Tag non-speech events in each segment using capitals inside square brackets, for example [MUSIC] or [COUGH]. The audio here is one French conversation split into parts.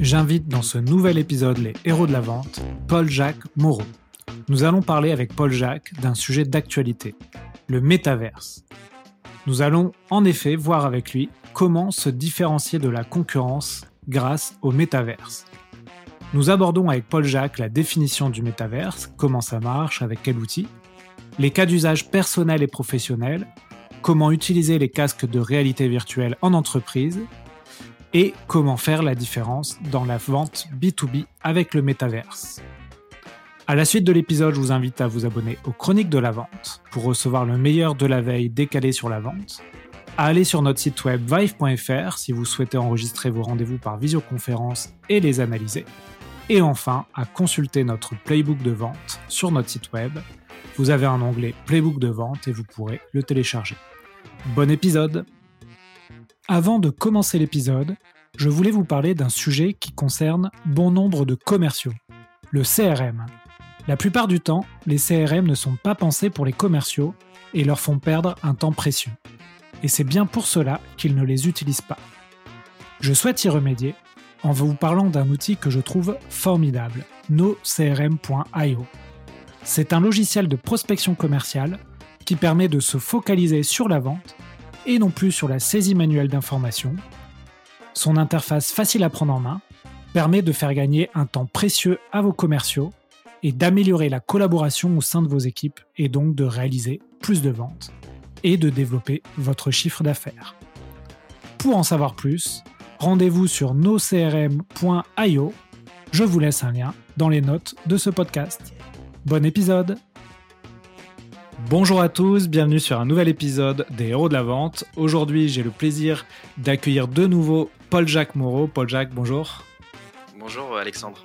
J'invite dans ce nouvel épisode les héros de la vente, Paul-Jacques Moreau. Nous allons parler avec Paul-Jacques d'un sujet d'actualité, le métaverse. Nous allons en effet voir avec lui comment se différencier de la concurrence grâce au métaverse. Nous abordons avec Paul-Jacques la définition du métaverse, comment ça marche, avec quel outil, les cas d'usage personnels et professionnels, comment utiliser les casques de réalité virtuelle en entreprise et comment faire la différence dans la vente B2B avec le métaverse. À la suite de l'épisode, je vous invite à vous abonner aux Chroniques de la Vente pour recevoir le meilleur de la veille décalé sur la vente, à aller sur notre site web vive.fr si vous souhaitez enregistrer vos rendez-vous par visioconférence et les analyser, et enfin à consulter notre playbook de vente sur notre site web. Vous avez un onglet Playbook de vente et vous pourrez le télécharger. Bon épisode avant de commencer l'épisode, je voulais vous parler d'un sujet qui concerne bon nombre de commerciaux, le CRM. La plupart du temps, les CRM ne sont pas pensés pour les commerciaux et leur font perdre un temps précieux. Et c'est bien pour cela qu'ils ne les utilisent pas. Je souhaite y remédier en vous parlant d'un outil que je trouve formidable, nocrm.io. C'est un logiciel de prospection commerciale qui permet de se focaliser sur la vente et non plus sur la saisie manuelle d'informations. Son interface facile à prendre en main permet de faire gagner un temps précieux à vos commerciaux et d'améliorer la collaboration au sein de vos équipes et donc de réaliser plus de ventes et de développer votre chiffre d'affaires. Pour en savoir plus, rendez-vous sur nocrm.io. Je vous laisse un lien dans les notes de ce podcast. Bon épisode Bonjour à tous, bienvenue sur un nouvel épisode des Héros de la Vente. Aujourd'hui, j'ai le plaisir d'accueillir de nouveau Paul-Jacques Moreau. Paul-Jacques, bonjour. Bonjour Alexandre.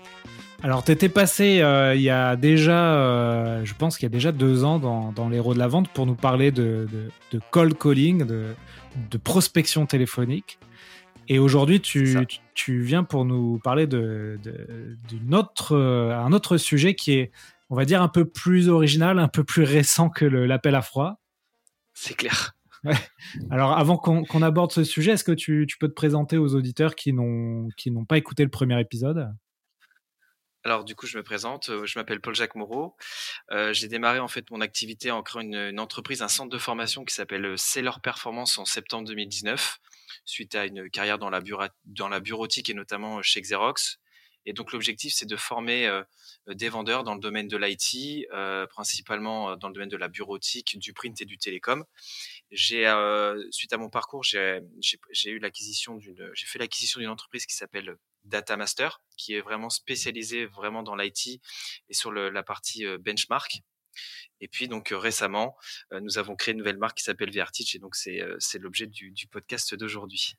Alors, tu étais passé euh, il y a déjà, euh, je pense qu'il y a déjà deux ans dans, les Héros de la Vente pour nous parler de, cold calling, de, prospection téléphonique. Et aujourd'hui, tu, viens pour nous parler d'un autre, euh, un autre sujet qui est on va dire, un peu plus original, un peu plus récent que l'appel à froid. C'est clair. Alors, avant qu'on aborde ce sujet, est-ce que tu, peux te présenter aux auditeurs qui n'ont pas écouté le premier épisode? Alors du coup, je me présente. Euh, je m'appelle Paul-Jacques Moreau. Euh, j'ai démarré en fait mon activité en créant une, entreprise, un centre de formation qui s'appelle euh, Seller Performance en septembre 2019, suite à une carrière dans la, dans la bureautique et notamment chez Xerox. Et donc l'objectif, c'est de former euh, des vendeurs dans le domaine de l'IT, euh, principalement euh, dans le domaine de la bureautique, du print et du télécom. J'ai, suite à mon parcours, j'ai, eu l'acquisition d'une, j'ai fait l'acquisition d'une entreprise qui s'appelle Data Master, qui est vraiment spécialisée vraiment dans l'IT et sur la partie benchmark. Et puis donc récemment, nous avons créé une nouvelle marque qui s'appelle VRTeach et donc c'est, c'est l'objet du, podcast d'aujourd'hui.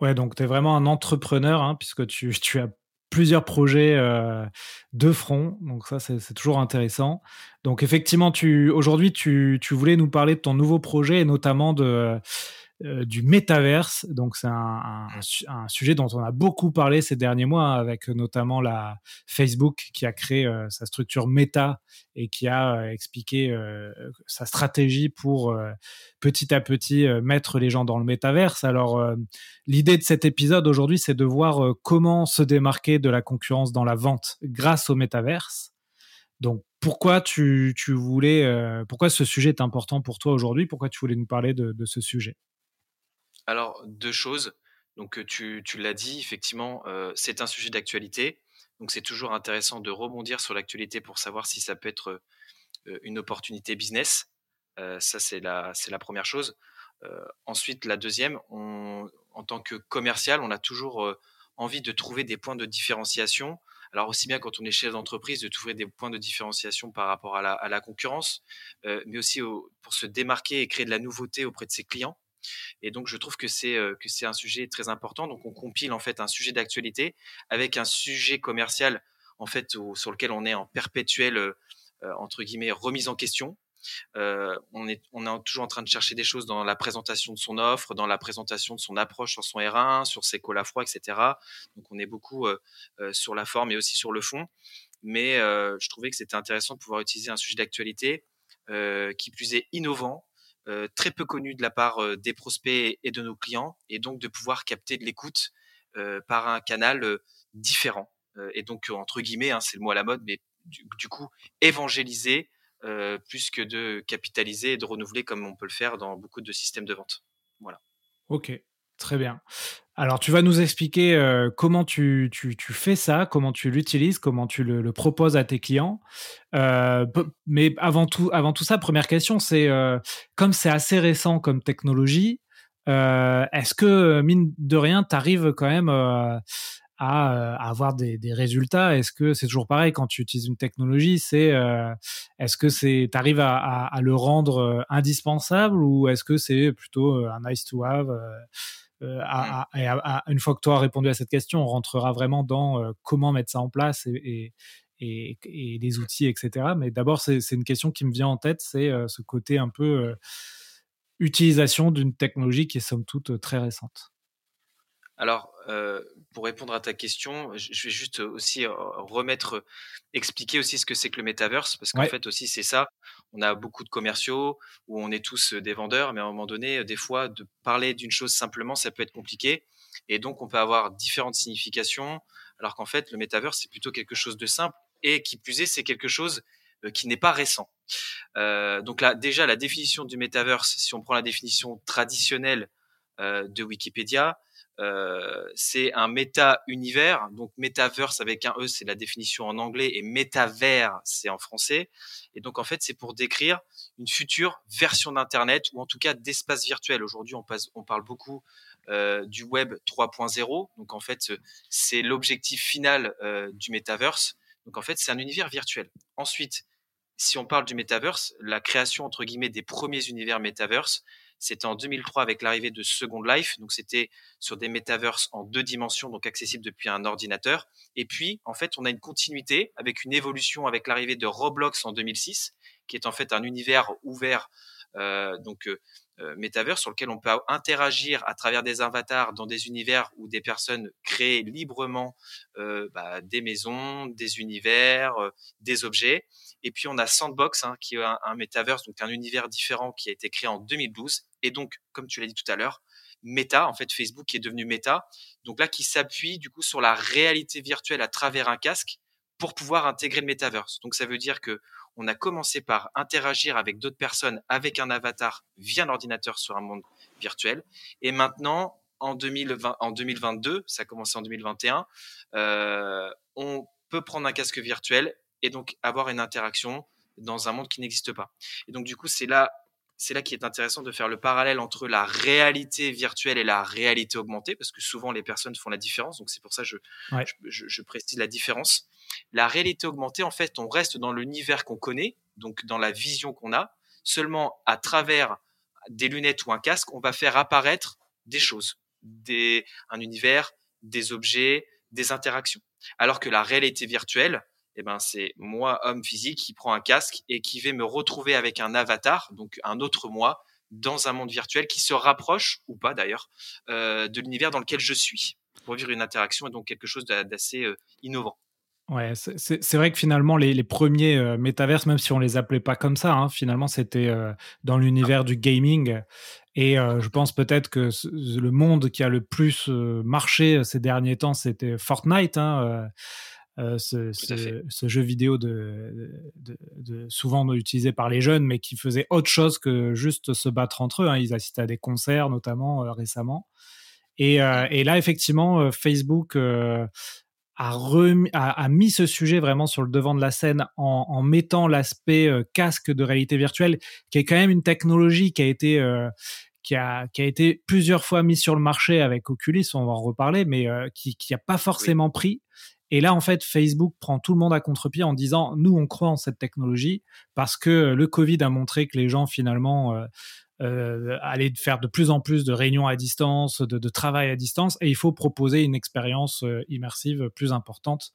Ouais, donc tu es vraiment un entrepreneur, hein, puisque tu, as plusieurs projets euh, de front. Donc ça, c'est toujours intéressant. Donc effectivement, tu aujourd'hui, tu, tu, voulais nous parler de ton nouveau projet et notamment de du métaverse. Donc c'est un, sujet dont on a beaucoup parlé ces derniers mois, avec notamment la Facebook qui a créé euh, sa structure Meta et qui a euh, expliqué sa stratégie pour petit à petit mettre les gens dans le métaverse. Alors l'idée de cet épisode aujourd'hui, c'est de voir comment se démarquer de la concurrence dans la vente grâce au métaverse. Donc pourquoi tu, voulais, pourquoi ce sujet est important pour toi aujourd'hui? Pourquoi tu voulais nous parler de ce sujet? Alors, deux choses. Donc, tu, l'as dit, effectivement, c'est un sujet d'actualité. Donc, c'est toujours intéressant de rebondir sur l'actualité pour savoir si ça peut être une opportunité business. ça, c'est la, première chose. ensuite, la deuxième, en tant que commercial, on a toujours envie de trouver des points de différenciation. Alors aussi bien quand on est chef d'entreprise, de trouver des points de différenciation par rapport à la concurrence, mais aussi pour se démarquer et créer de la nouveauté auprès de ses clients. Et donc, je trouve que c'est que c'est un sujet très important. Donc, on compile en fait un sujet d'actualité avec un sujet commercial en fait sur lequel on est en perpétuelle entre guillemets remise en question. on est on est toujours en train de chercher des choses dans la présentation de son offre, dans la présentation de son approche sur son R1, sur ses cols à froid, etc. Donc, on est beaucoup sur la forme et aussi sur le fond. Mais je trouvais que c'était intéressant de pouvoir utiliser un sujet d'actualité qui plus est innovant, euh, très peu connu de la part euh, des prospects et de nos clients, et donc de pouvoir capter de l'écoute par un canal différent. et donc, entre guillemets, hein, c'est le mot à la mode, mais du, coup, évangéliser plus que de capitaliser et de renouveler comme on peut le faire dans beaucoup de systèmes de vente. Voilà. Ok, très bien. Alors, tu vas nous expliquer euh, comment tu, fais ça, comment tu l'utilises, comment tu le, proposes à tes clients. Euh, mais avant tout, avant tout ça, première question, c'est euh, comme c'est assez récent comme technologie, est-ce que, mine de rien, tu arrives quand même à, avoir des, résultats? Est-ce que c'est toujours pareil quand tu utilises une technologie C'est est-ce que c'est tu arrives à, à, le rendre indispensable ou est-ce que c'est plutôt un nice to have euh, une fois que toi as répondu à cette question, on rentrera vraiment dans euh, comment mettre ça en place et, et, et, les outils, etc. Mais d'abord, c'est une question qui me vient en tête, c'est euh, ce côté un peu utilisation d'une technologie qui est somme toute très récente. Alors, euh, pour répondre à ta question, je vais juste aussi remettre, expliquer aussi ce que c'est que le metaverse, parce qu'en fait aussi c'est ça. On a beaucoup de commerciaux où on est tous des vendeurs, mais à un moment donné, des fois, de parler d'une chose simplement, ça peut être compliqué, et donc on peut avoir différentes significations, alors qu'en fait, le metaverse c'est plutôt quelque chose de simple, et qui plus est, c'est quelque chose qui n'est pas récent. Euh, donc là, déjà la définition du metaverse, si on prend la définition traditionnelle euh, de Wikipédia, euh, c'est un méta-univers. Donc, metaverse avec un E, c'est la définition en anglais, et métavers, c'est en français. Et donc, en fait, c'est pour décrire une future version d'Internet, ou en tout cas d'espace virtuel. Aujourd'hui, on, parle beaucoup euh, du web 3.0. Donc, en fait, c'est l'objectif final euh, du metaverse. Donc, en fait, c'est un univers virtuel. Ensuite, si on parle du metaverse, la création, entre guillemets, des premiers univers metaverse, c'était en 2003 avec l'arrivée de Second Life. Donc, c'était sur des metaverses en deux dimensions, donc accessibles depuis un ordinateur. Et puis, en fait, on a une continuité avec une évolution avec l'arrivée de Roblox en 2006, qui est en fait un univers ouvert, euh, donc euh, métavers sur lequel on peut interagir à travers des avatars dans des univers où des personnes créent librement euh, bah, des maisons, des univers, euh, des objets. Et puis on a Sandbox, hein, qui est un, un donc un univers différent qui a été créé en 2012. Et donc, comme tu l'as dit tout à l'heure, Meta, en fait Facebook qui est devenu Meta, donc là qui s'appuie du coup sur la réalité virtuelle à travers un casque pour pouvoir intégrer le metaverse. Donc ça veut dire que on a commencé par interagir avec d'autres personnes avec un avatar via un ordinateur sur un monde virtuel. Et maintenant, en, 2020, en 2022, ça a commencé en 2021, euh, on peut prendre un casque virtuel et donc avoir une interaction dans un monde qui n'existe pas. Et donc du coup, c'est là c'est là qui est intéressant de faire le parallèle entre la réalité virtuelle et la réalité augmentée, parce que souvent les personnes font la différence, donc c'est pour ça que je, je, je, précise la différence. La réalité augmentée, en fait, on reste dans l'univers qu'on connaît, donc dans la vision qu'on a, seulement à travers des lunettes ou un casque, on va faire apparaître des choses, des, un univers, des objets, des interactions. Alors que la réalité virtuelle, eh ben c'est moi, homme physique, qui prend un casque et qui vais me retrouver avec un avatar, donc un autre moi, dans un monde virtuel qui se rapproche, ou pas d'ailleurs, euh, de l'univers dans lequel je suis, pour vivre une interaction et donc quelque chose d'assez euh, innovant. Ouais, c'est vrai que finalement, les, premiers euh, métaverses, même si on les appelait pas comme ça, hein, finalement, c'était euh, dans l'univers du gaming. Et je pense peut-être que le monde qui a le plus marché ces derniers temps, c'était Fortnite. Hein, euh, ce, ce, ce, jeu vidéo de, de, de, souvent utilisé par les jeunes, mais qui faisait autre chose que juste se battre entre eux. Hein. Ils assistaient à des concerts, notamment euh, récemment. Et, euh, et, là, effectivement, Facebook a, remis, a, a, mis ce sujet vraiment sur le devant de la scène en, en mettant l'aspect casque de réalité virtuelle, qui est quand même une technologie qui a été qui a, qui a été plusieurs fois mis sur le marché avec Oculus, on va en reparler, mais qui n'a pas forcément pris. Et là, en fait, Facebook prend tout le monde à contre-pied en disant, nous, on croit en cette technologie parce que le Covid a montré que les gens, finalement, euh, euh, allaient faire de plus en plus de réunions à distance, de, travail à distance, et il faut proposer une expérience euh, immersive plus importante.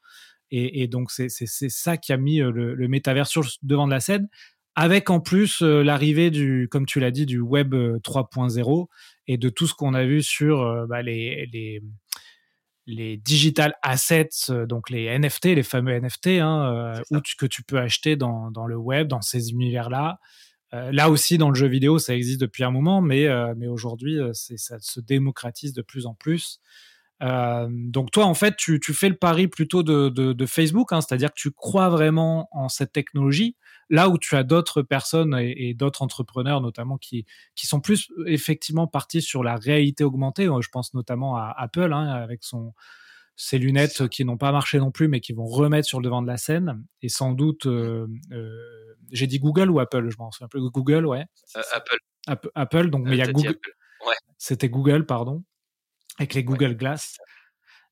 Et, donc, c'est ça qui a mis le, le métavers devant de la scène, avec en plus l'arrivée du, comme tu l'as dit, du Web 3.0 et de tout ce qu'on a vu sur bah, les, les les digital assets, euh, donc les NFT, les fameux NFT, hein, euh, que tu peux acheter dans, dans, le web, dans ces univers-là. Euh, là aussi, dans le jeu vidéo, ça existe depuis un moment, mais, mais aujourd'hui, ça se démocratise de plus en plus. donc toi, en fait, tu, fais le pari plutôt de, Facebook, hein, c'est-à-dire que tu crois vraiment en cette technologie, là où tu as d'autres personnes et, d'autres entrepreneurs, notamment, qui, qui sont plus effectivement partis sur la réalité augmentée. Je pense notamment à Apple, hein, avec son, ses lunettes qui n'ont pas marché non plus, mais qui vont remettre sur le devant de la scène. Et sans doute, j'ai dit Google ou Apple, je m'en souviens plus. Google, ouais. Apple. Apple, donc, mais il y a Google. C'était Google, pardon avec les Google Glass.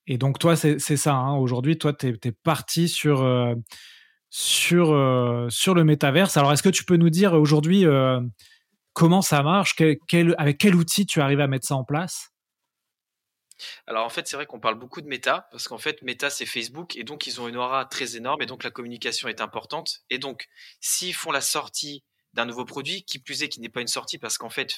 Et donc, toi, c'est ça. Hein. Aujourd'hui, toi, tu es, parti sur, euh, sur, euh, sur le métaverse. Alors, est-ce que tu peux nous dire aujourd'hui euh, comment ça marche? Quel, Avec quel outil tu arrives à mettre ça en place? Alors en fait, c'est vrai qu'on parle beaucoup de Meta, parce qu'en fait, Meta, c'est Facebook, et donc ils ont une aura très énorme, et donc la communication est importante. Et donc, s'ils font la sortie d'un nouveau produit, qui plus est, qui n'est pas une sortie, parce qu'en fait,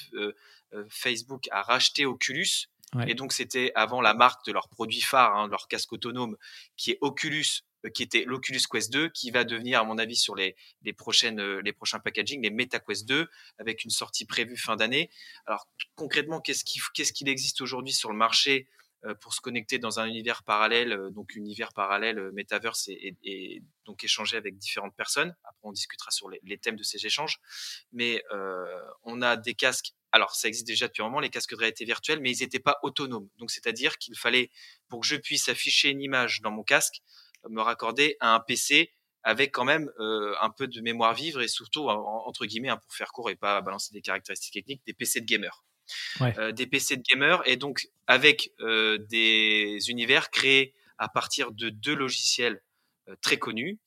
Facebook a racheté Oculus, et donc, c'était avant la marque de leur produit phare, hein, leur casque autonome, qui est Oculus, euh, qui était l'Oculus Quest 2, qui va devenir, à mon avis, sur les, les, prochaines, euh, les prochains packaging, les Meta Quest 2, avec une sortie prévue fin d'année. Alors, concrètement, qu'est-ce qu'il qu'est-ce qu'il existe aujourd'hui sur le marché euh, pour se connecter dans un univers parallèle, donc univers parallèle, Metaverse, et, et, donc échanger avec différentes personnes? Après, on discutera sur les, les thèmes de ces échanges. Mais euh, on a des casques alors ça existe déjà depuis un moment, les casques de réalité virtuelle, mais ils n'étaient pas autonomes. Donc c'est-à-dire qu'il fallait, pour que je puisse afficher une image dans mon casque, me raccorder à un PC avec quand même euh, un peu de mémoire vivre et surtout, entre guillemets, hein, pour faire court et pas balancer des caractéristiques techniques, des PC de gamer. Euh, des PC de gamer et donc avec euh, des univers créés à partir de deux logiciels très connus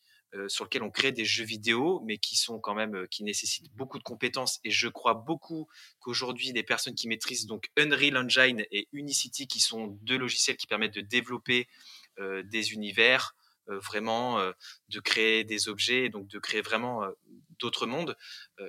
sur lequel on crée des jeux vidéo, mais qui sont quand même qui nécessitent beaucoup de compétences. Et je crois beaucoup qu'aujourd'hui, les personnes qui maîtrisent donc Unreal Engine et Unicity, qui sont deux logiciels qui permettent de développer des univers, vraiment de créer des objets, donc de créer vraiment d'autres mondes.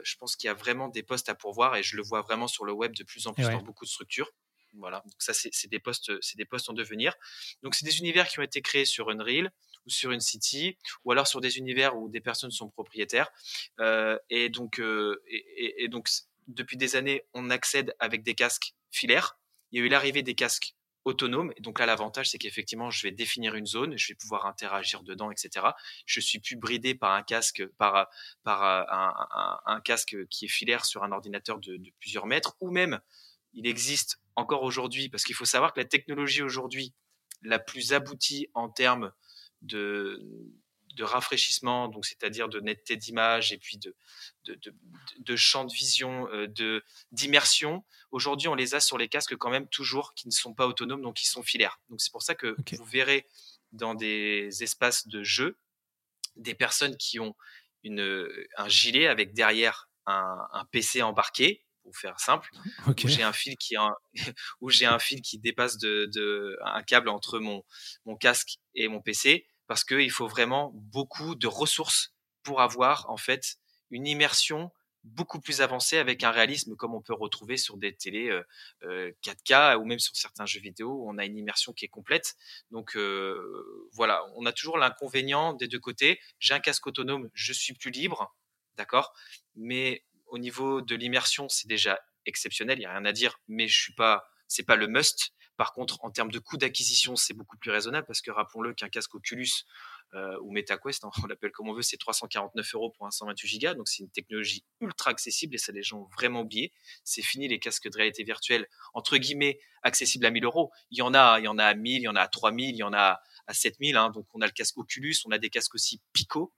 je pense qu'il y a vraiment des postes à pourvoir et je le vois vraiment sur le web de plus en plus dans beaucoup de structures. Voilà, donc ça c'est des postes, c'est des postes en devenir. Donc c'est des univers qui ont été créés sur Unreal ou sur une city, ou alors sur des univers où des personnes sont propriétaires. Euh, et donc, euh, et, donc depuis des années, on accède avec des casques filaires. Il y a eu l'arrivée des casques autonomes. Et donc là, l'avantage, c'est qu'effectivement, je vais définir une zone, je vais pouvoir interagir dedans, etc. Je suis plus bridé par un casque, par, par un, casque qui est filaire sur un ordinateur de plusieurs mètres, ou même il existe encore aujourd'hui, parce qu'il faut savoir que la technologie aujourd'hui la plus aboutie en termes de, de rafraîchissement, donc c'est-à-dire de netteté d'image et puis de, de, de, champ de vision, euh, de d'immersion. Aujourd'hui, on les a sur les casques quand même toujours qui ne sont pas autonomes, donc qui sont filaires. Donc c'est pour ça que vous verrez dans des espaces de jeu des personnes qui ont une, un gilet avec derrière un, un PC embarqué pour faire simple, [LAUGHS] où j'ai un fil qui [LAUGHS] où j'ai un fil qui dépasse de, de, un câble entre mon, mon casque et mon PC, parce qu'il faut vraiment beaucoup de ressources pour avoir en fait une immersion beaucoup plus avancée avec un réalisme comme on peut retrouver sur des télés 4K euh, euh, ou même sur certains jeux vidéo où on a une immersion qui est complète. Donc euh, voilà, on a toujours l'inconvénient des deux côtés. J'ai un casque autonome, je suis plus libre, d'accord, mais au niveau de l'immersion, c'est déjà exceptionnel, il n'y a rien à dire, mais je suis pas, c'est pas le must. Par contre, en termes de coût d'acquisition, c'est beaucoup plus raisonnable parce que rappelons-le qu'un casque Oculus euh, ou MetaQuest, hein, [LAUGHS] on l'appelle comme on veut, c'est 349 euros pour un 128 Go. Donc c'est une technologie ultra accessible et ça les gens ont vraiment oublié. C'est fini les casques de réalité virtuelle entre guillemets accessibles à 1000 euros. Il y en a, il y en a à 1000, il y en a à 3000, il y en a à 7000. Hein. Donc on a le casque Oculus, on a des casques aussi Pico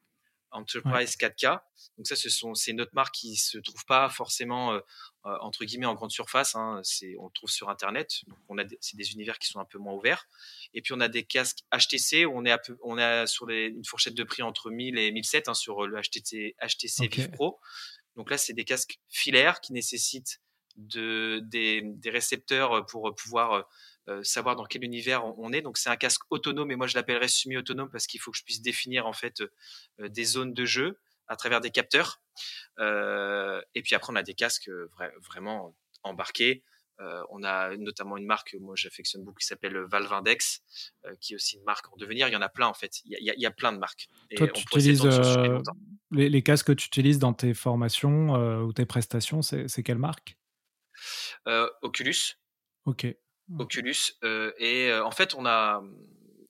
Enterprise 4K. Donc ça, ce sont c'est une autre marque qui se trouve pas forcément euh, euh, entre guillemets en grande surface. Hein. C'est on le trouve sur internet. Donc on a c'est des univers qui sont un peu moins ouverts. Et puis on a des casques HTC où on est peu, on a sur les, une fourchette de prix entre 1000 et 1007 hein, sur le HTC HTC Vive Pro. Donc là, c'est des casques filaires qui nécessitent de, des, des récepteurs pour pouvoir euh, savoir dans quel univers on, est. Donc c'est un casque autonome et moi je l'appellerais semi-autonome parce qu'il faut que je puisse définir en fait euh, des zones de jeu à travers des capteurs. Euh, et puis après on a des casques vraiment embarqués. on a notamment une marque que moi j'affectionne beaucoup qui s'appelle Valve Index, qui est aussi une marque en devenir. Il y en a plein en fait. Il y a, il y a plein de marques. Toi, tu utilises les, les, casques que tu utilises dans tes formations ou tes prestations, c'est quelle marque? Oculus. Ok. Oculus. et en fait, on a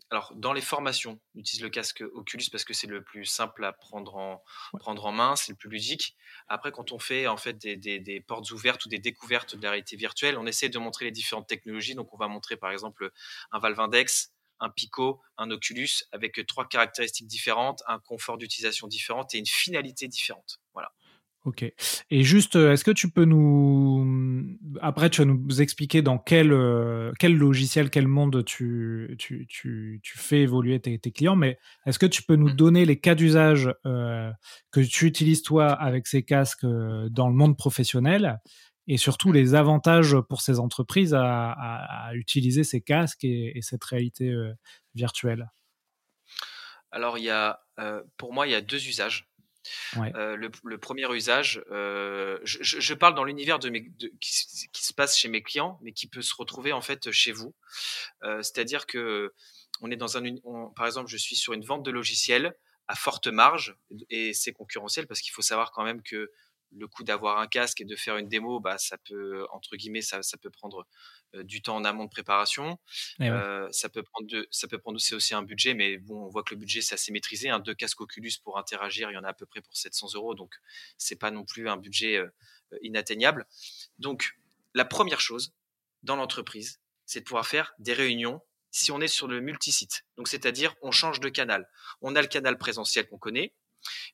alors, dans les formations, on utilise le casque Oculus parce que c'est le plus simple à prendre en, prendre en main, c'est le plus ludique. Après, quand on fait en fait des, des, portes ouvertes ou des découvertes de la réalité virtuelle, on essaie de montrer les différentes technologies. Donc, on va montrer par exemple un Valve Index, un Pico, un Oculus avec trois caractéristiques différentes, un confort d'utilisation différent et une finalité différente. Voilà. Ok. Et juste, euh, est-ce que tu peux nous. Après, tu vas nous expliquer dans quel, euh, quel logiciel, quel monde tu, tu, tu, tu fais évoluer tes, tes clients, mais est-ce que tu peux nous mmh. donner les cas d'usage euh, que tu utilises toi avec ces casques dans le monde professionnel et surtout les avantages pour ces entreprises à, à, utiliser ces casques et, et cette réalité virtuelle? Alors, il y a, pour moi, il y a deux usages. Euh, le, premier usage, euh, je, parle dans l'univers de, qui, se passe chez mes clients, mais qui peut se retrouver en fait chez vous. Euh, c'est-à-dire que on est dans un, par exemple, je suis sur une vente de logiciels à forte marge et c'est concurrentiel parce qu'il faut savoir quand même que le coût d'avoir un casque et de faire une démo, bah, ça peut, entre guillemets, ça, ça peut prendre euh, du temps en amont de préparation. Euh, ça peut prendre, de, ça peut prendre aussi, un budget, mais bon, on voit que le budget c'est assez maîtrisé. Hein. Deux casques Oculus pour interagir, il y en a à peu près pour 700 euros, donc c'est pas non plus un budget euh, inatteignable. Donc, la première chose dans l'entreprise, c'est de pouvoir faire des réunions si on est sur le multisite. Donc, c'est-à-dire, on change de canal. On a le canal présentiel qu'on connaît,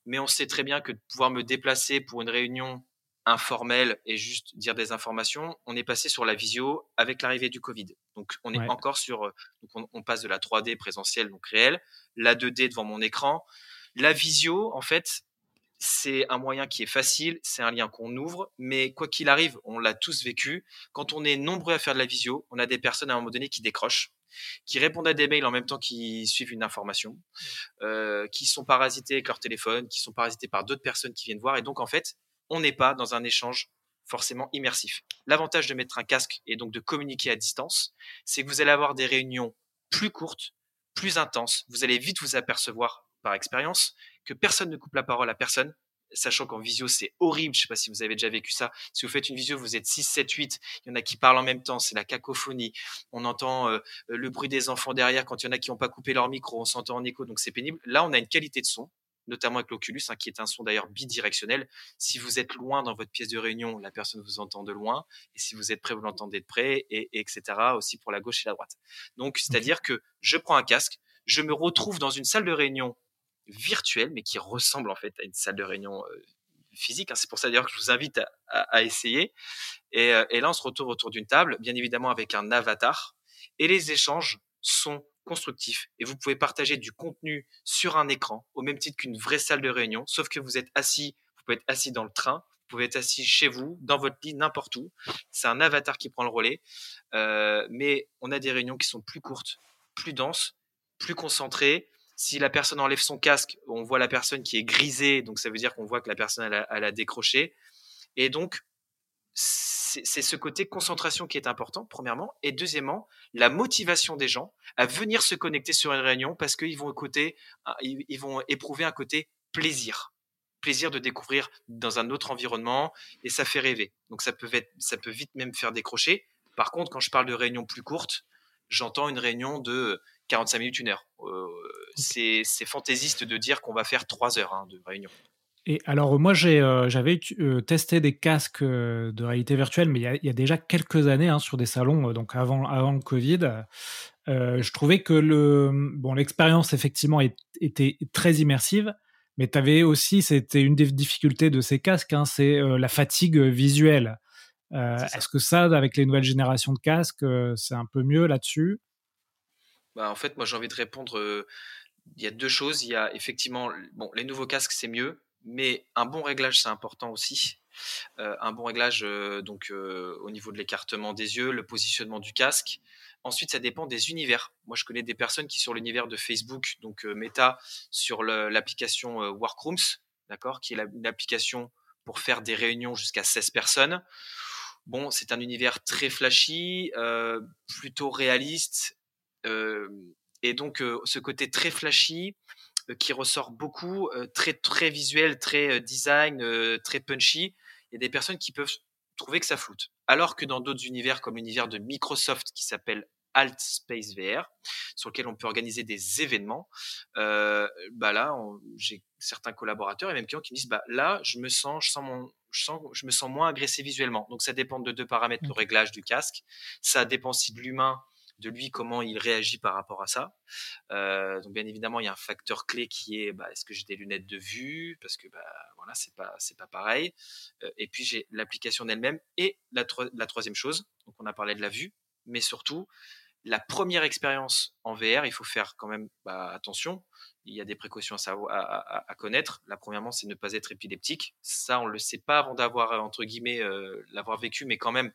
mais on sait très bien que de pouvoir me déplacer pour une réunion informelle et juste dire des informations, on est passé sur la visio avec l'arrivée du Covid. Donc on est encore sur, euh, on, passe de la 3D présentielle, donc réelle, la 2D devant mon écran. La visio, en fait, c'est un moyen qui est facile, c'est un lien qu'on ouvre, mais quoi qu'il arrive, on l'a tous vécu. Quand on est nombreux à faire de la visio, on a des personnes à un moment donné qui décrochent qui répondent à des mails en même temps qu'ils suivent une information, euh, qui sont parasités avec leur téléphone, qui sont parasités par d'autres personnes qui viennent voir. Et donc, en fait, on n'est pas dans un échange forcément immersif. L'avantage de mettre un casque et donc de communiquer à distance, c'est que vous allez avoir des réunions plus courtes, plus intenses. Vous allez vite vous apercevoir par expérience que personne ne coupe la parole à personne, sachant qu'en visio, c'est horrible. Je sais pas si vous avez déjà vécu ça. Si vous faites une visio, vous êtes 6, 7, 8. Il y en a qui parlent en même temps. C'est la cacophonie. On entend euh, le bruit des enfants derrière quand il y en a qui n'ont pas coupé leur micro. On s'entend en écho. Donc, c'est pénible. Là, on a une qualité de son notamment avec l'Oculus, hein, qui est un son d'ailleurs bidirectionnel. Si vous êtes loin dans votre pièce de réunion, la personne vous entend de loin, et si vous êtes prêt, vous l'entendez de près, et, etc. aussi pour la gauche et la droite. Donc, c'est-à-dire que je prends un casque, je me retrouve dans une salle de réunion virtuelle, mais qui ressemble en fait à une salle de réunion physique. Hein. C'est pour ça d'ailleurs que je vous invite à, essayer. Et, là, on se retrouve autour d'une table, bien évidemment avec un avatar. Et les échanges sont constructifs. Et vous pouvez partager du contenu sur un écran, au même titre qu'une vraie salle de réunion, sauf que vous êtes assis, vous pouvez être assis dans le train, vous pouvez être assis chez vous, dans votre lit, n'importe où. C'est un avatar qui prend le relais. Mais on a des réunions qui sont plus courtes, plus denses, plus concentrées si la personne enlève son casque, on voit la personne qui est grisée, donc ça veut dire qu'on voit que la personne elle a, décroché. Et donc, c'est ce côté concentration qui est important, premièrement. Et deuxièmement, la motivation des gens à venir se connecter sur une réunion parce qu'ils vont, ils vont éprouver un côté plaisir. Plaisir de découvrir dans un autre environnement et ça fait rêver. Donc ça peut, ça peut vite même faire décrocher. Par contre, quand je parle de réunions plus courtes, j'entends une réunion de 45 minutes, une heure. Euh, c'est fantaisiste de dire qu'on va faire trois heures hein, de réunion. Et alors, moi, euh, j'avais euh, testé des casques de réalité virtuelle, mais il y, a, déjà quelques années hein, sur des salons, donc avant, avant le Covid. je trouvais que le, bon, l'expérience, effectivement, était très immersive, mais tu avais aussi, c'était une des difficultés de ces casques, hein, c'est la fatigue visuelle. Est-ce que ça, avec les nouvelles générations de casques, c'est un peu mieux là-dessus? Bah, En fait, moi, j'ai envie de répondre. il y a deux choses. Il y a effectivement, bon, les nouveaux casques, c'est mieux, mais un bon réglage, c'est important aussi. un bon réglage, donc au niveau de l'écartement des yeux, le positionnement du casque. Ensuite, ça dépend des univers. Moi, je connais des personnes qui sur l'univers de Facebook, donc Meta, sur l'application Workrooms, d'accord, qui est une application pour faire des réunions jusqu'à 16 personnes. Bon, c'est un univers très flashy, plutôt réaliste, et donc ce côté très flashy qui ressort beaucoup, très très visuel, très design, très punchy. Il y a des personnes qui peuvent trouver que ça floute. alors que dans d'autres univers comme l'univers de Microsoft qui s'appelle Alt Space VR, sur lequel on peut organiser des événements. Euh, bah là, j'ai certains collaborateurs et même clients qui me disent bah là, je me sens, je sens mon, je, sens, je me sens moins agressé visuellement. Donc ça dépend de deux paramètres, le réglage du casque. Ça dépend aussi de l'humain de lui comment il réagit par rapport à ça. Euh, donc bien évidemment, il y a un facteur clé qui est bah, est-ce que j'ai des lunettes de vue? Parce que bah, voilà, c'est pas c'est pas pareil. Euh, et puis j'ai l'application elle-même et la, la troisième chose. Donc on a parlé de la vue, mais surtout la première expérience en VR, il faut faire quand même bah, attention. Il y a des précautions à, à, connaître. La premièrement, c'est ne pas être épileptique. Ça, on le sait pas avant d'avoir entre guillemets euh, l'avoir vécu, mais quand même,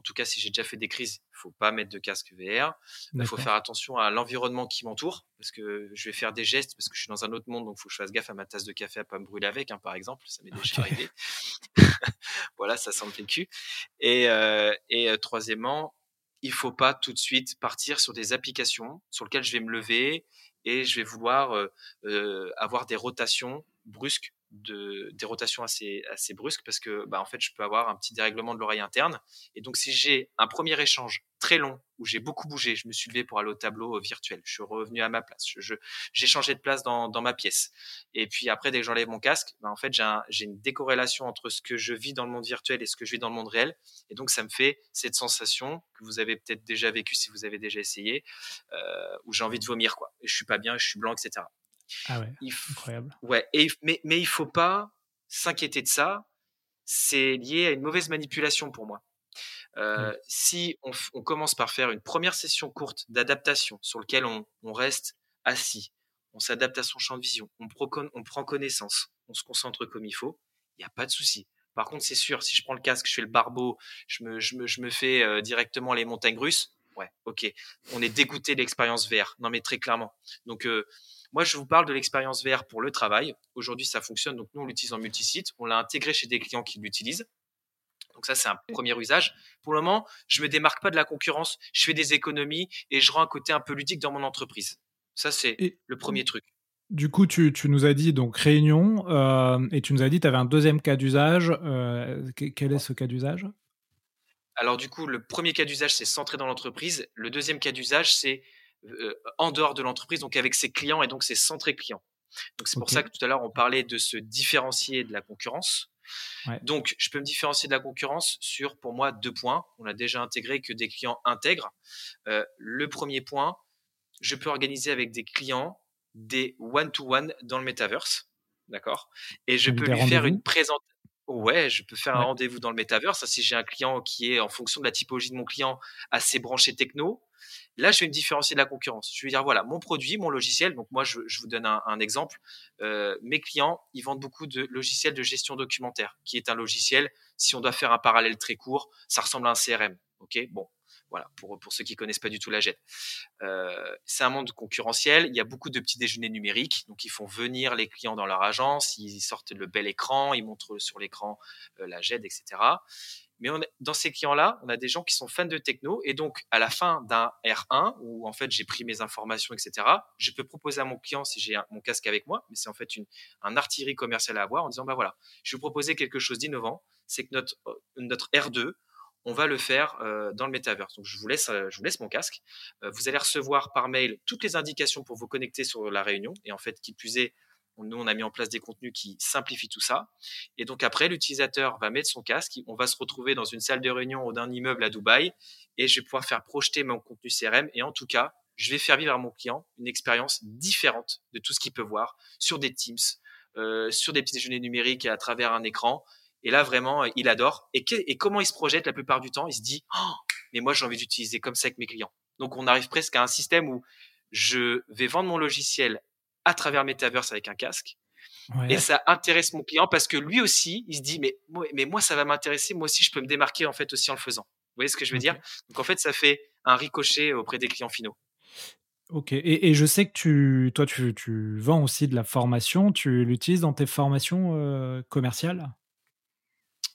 en tout cas, si j'ai déjà fait des crises, il faut pas mettre de casque VR. Il faut faire attention à l'environnement qui m'entoure, parce que je vais faire des gestes, parce que je suis dans un autre monde, donc il faut que je fasse gaffe à ma tasse de café à pas me brûler avec, hein, par exemple. Ça m'est déjà arrivé. [LAUGHS] voilà, ça sent le cul. Et, euh, et euh, troisièmement, il faut pas tout de suite partir sur des applications sur lesquelles je vais me lever et je vais vouloir euh, euh, avoir des rotations brusques de, des rotations assez, assez brusques parce que bah, en fait, je peux avoir un petit dérèglement de l'oreille interne. Et donc, si j'ai un premier échange très long où j'ai beaucoup bougé, je me suis levé pour aller au tableau euh, virtuel, je suis revenu à ma place, j'ai changé de place dans, dans, ma pièce. Et puis après, dès que j'enlève mon casque, bah, en fait, j'ai une décorrélation entre ce que je vis dans le monde virtuel et ce que je vis dans le monde réel. Et donc, ça me fait cette sensation que vous avez peut-être déjà vécu si vous avez déjà essayé, euh, où j'ai envie de vomir, quoi. Je suis pas bien, je suis blanc, etc. Ah ouais, incroyable. Ouais, et, mais, mais il faut pas s'inquiéter de ça. C'est lié à une mauvaise manipulation pour moi. Euh, si on, on, commence par faire une première session courte d'adaptation sur laquelle on, on, reste assis, on s'adapte à son champ de vision, on, on, prend connaissance, on se concentre comme il faut, il n'y a pas de souci. Par contre, c'est sûr, si je prends le casque, je fais le barbeau, je me, je me, je me fais euh, directement les montagnes russes, ouais, ok, on est dégoûté de l'expérience VR. Non, mais très clairement. Donc, euh, moi, je vous parle de l'expérience VR pour le travail. Aujourd'hui, ça fonctionne. Donc, nous, on l'utilise en multisite. On l'a intégré chez des clients qui l'utilisent. Donc ça, c'est un premier usage. Pour le moment, je me démarque pas de la concurrence. Je fais des économies et je rends un côté un peu ludique dans mon entreprise. Ça, c'est le premier truc. Du coup, tu, nous as dit donc réunion euh, et tu nous as dit tu avais un deuxième cas d'usage. Euh, quel est ce cas d'usage? Alors du coup, le premier cas d'usage, c'est centré dans l'entreprise. Le deuxième cas d'usage, c'est en dehors de l'entreprise, donc avec ses clients et donc c'est centré client. Donc c'est pour ça que tout à l'heure on parlait de se différencier de la concurrence. Donc je peux me différencier de la concurrence sur pour moi deux points. On a déjà intégré que des clients intègrent. Euh, le premier point, je peux organiser avec des clients des one-to-one dans le metaverse, d'accord? Et je peux lui faire une présentation. Ouais, je peux faire un rendez-vous dans le metaverse. Si j'ai un client qui est en fonction de la typologie de mon client assez branché techno, Là, je vais me différencier de la concurrence. Je vais dire, voilà, mon produit, mon logiciel. Donc, moi, je, vous donne un, exemple. Euh, mes clients, ils vendent beaucoup de logiciels de gestion documentaire, qui est un logiciel, si on doit faire un parallèle très court, ça ressemble à un CRM. OK? Bon, voilà, pour, pour ceux qui connaissent pas du tout la JET. Euh, c'est un monde concurrentiel. Il y a beaucoup de petits déjeuners numériques. Donc, ils font venir les clients dans leur agence. Ils sortent le bel écran. Ils montrent sur l'écran euh, la JET, etc. Mais dans ces clients-là, on a des gens qui sont fans de techno. Et donc, à la fin d'un R1, où en fait j'ai pris mes informations, etc., je peux proposer à mon client, si j'ai mon casque avec moi, mais c'est en fait une, un artillerie commercial à avoir, en disant, bah voilà, je vais vous proposer quelque chose d'innovant. C'est que notre, euh, notre R2, on va le faire euh, dans le metaverse. Donc, je vous laisse, euh, je vous laisse mon casque. vous allez recevoir par mail toutes les indications pour vous connecter sur la réunion. Et en fait, qui plus est, nous, on a mis en place des contenus qui simplifient tout ça. Et donc après, l'utilisateur va mettre son casque, on va se retrouver dans une salle de réunion ou d'un immeuble à Dubaï, et je vais pouvoir faire projeter mon contenu CRM. Et en tout cas, je vais faire vivre à mon client une expérience différente de tout ce qu'il peut voir sur des Teams, euh, sur des petits déjeuners numériques et à travers un écran. Et là, vraiment, il adore. Et, et comment il se projette la plupart du temps? Il se dit, oh, mais moi, j'ai envie d'utiliser comme ça avec mes clients. Donc, on arrive presque à un système où je vais vendre mon logiciel à travers Metaverse avec un casque. Et ça intéresse mon client parce que lui aussi, il se dit mais mais moi ça va m'intéresser, moi aussi je peux me démarquer en fait aussi en le faisant. Vous voyez ce que je veux dire? Donc en fait ça fait un ricochet auprès des clients finaux. Ok, et, je sais que tu, toi, tu, tu, vends aussi de la formation. Tu l'utilises dans tes formations euh, commerciales?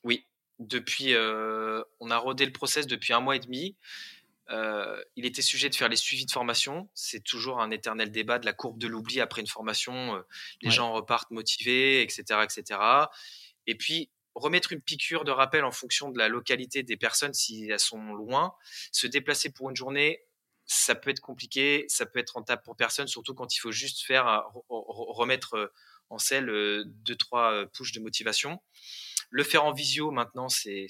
Oui, depuis, euh, on a rodé le process depuis un mois et demi. Euh, il était sujet de faire les suivis de formation. C'est toujours un éternel débat de la courbe de l'oubli après une formation. Euh, les gens repartent motivés, etc., etc. Et puis, remettre une piqûre de rappel en fonction de la localité des personnes si elles sont loin. Se déplacer pour une journée, ça peut être compliqué, ça peut être rentable pour personne, surtout quand il faut juste faire remettre euh, en selle deux trois pushes de motivation. Le faire en visio maintenant, c'est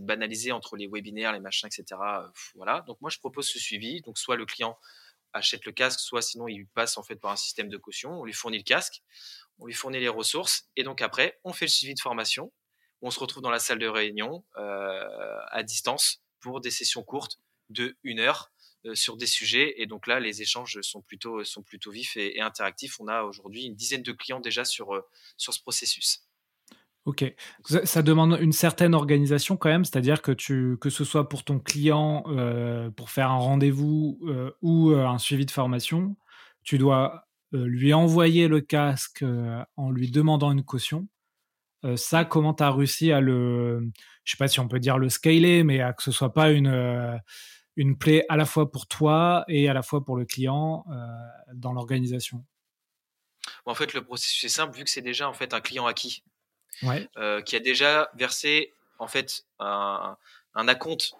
banalisé entre les webinaires, les machins, etc. Voilà. Donc moi, je propose ce suivi. Donc soit le client achète le casque, soit sinon il passe en fait par un système de caution. On lui fournit le casque, on lui fournit les ressources, et donc après, on fait le suivi de formation. On se retrouve dans la salle de réunion à distance pour des sessions courtes de une heure euh, sur des sujets. Et donc là, les échanges sont plutôt, sont plutôt vifs et, interactifs. On a aujourd'hui une dizaine de clients déjà sur, euh, sur ce processus. Ok, ça, demande une certaine organisation quand même, c'est-à-dire que tu, que ce soit pour ton client euh, pour faire un rendez-vous ou un suivi de formation, tu dois lui envoyer le casque en lui demandant une caution. ça, comment tu as réussi à le, je sais pas si on peut dire le scaler, mais à que ce soit pas une une plaie à la fois pour toi et à la fois pour le client euh, dans l'organisation? En fait, le processus est simple vu que c'est déjà en fait un client acquis ouais. Euh, qui a déjà versé en fait un, un acompte.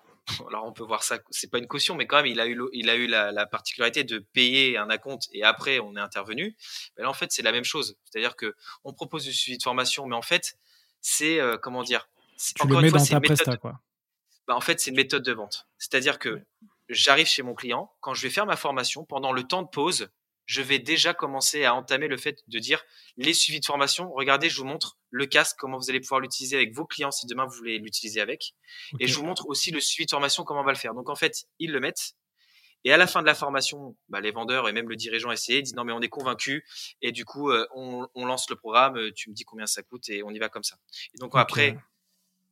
Alors on peut voir ça, c'est pas une caution, mais quand même il a eu, il a eu la, particularité de payer un acompte et après on est intervenu. Mais là en fait c'est la même chose, c'est-à-dire que on propose du suivi de formation, mais en fait c'est euh, comment dire Tu le mets dans ta presta, quoi. Bah, en fait, c'est une méthode de vente. C'est-à-dire que j'arrive chez mon client, quand je vais faire ma formation, pendant le temps de pause, je vais déjà commencer à entamer le fait de dire les suivis de formation. Regardez, je vous montre le casque, comment vous allez pouvoir l'utiliser avec vos clients si demain vous voulez l'utiliser avec. Et je vous montre aussi le suivi de formation, comment on va le faire. Donc en fait, ils le mettent. Et à la fin de la formation, bah, les vendeurs et même le dirigeant essayé disent non mais on est convaincu et du coup euh, on, lance le programme. Euh, tu me dis combien ça coûte et on y va comme ça. Et donc après,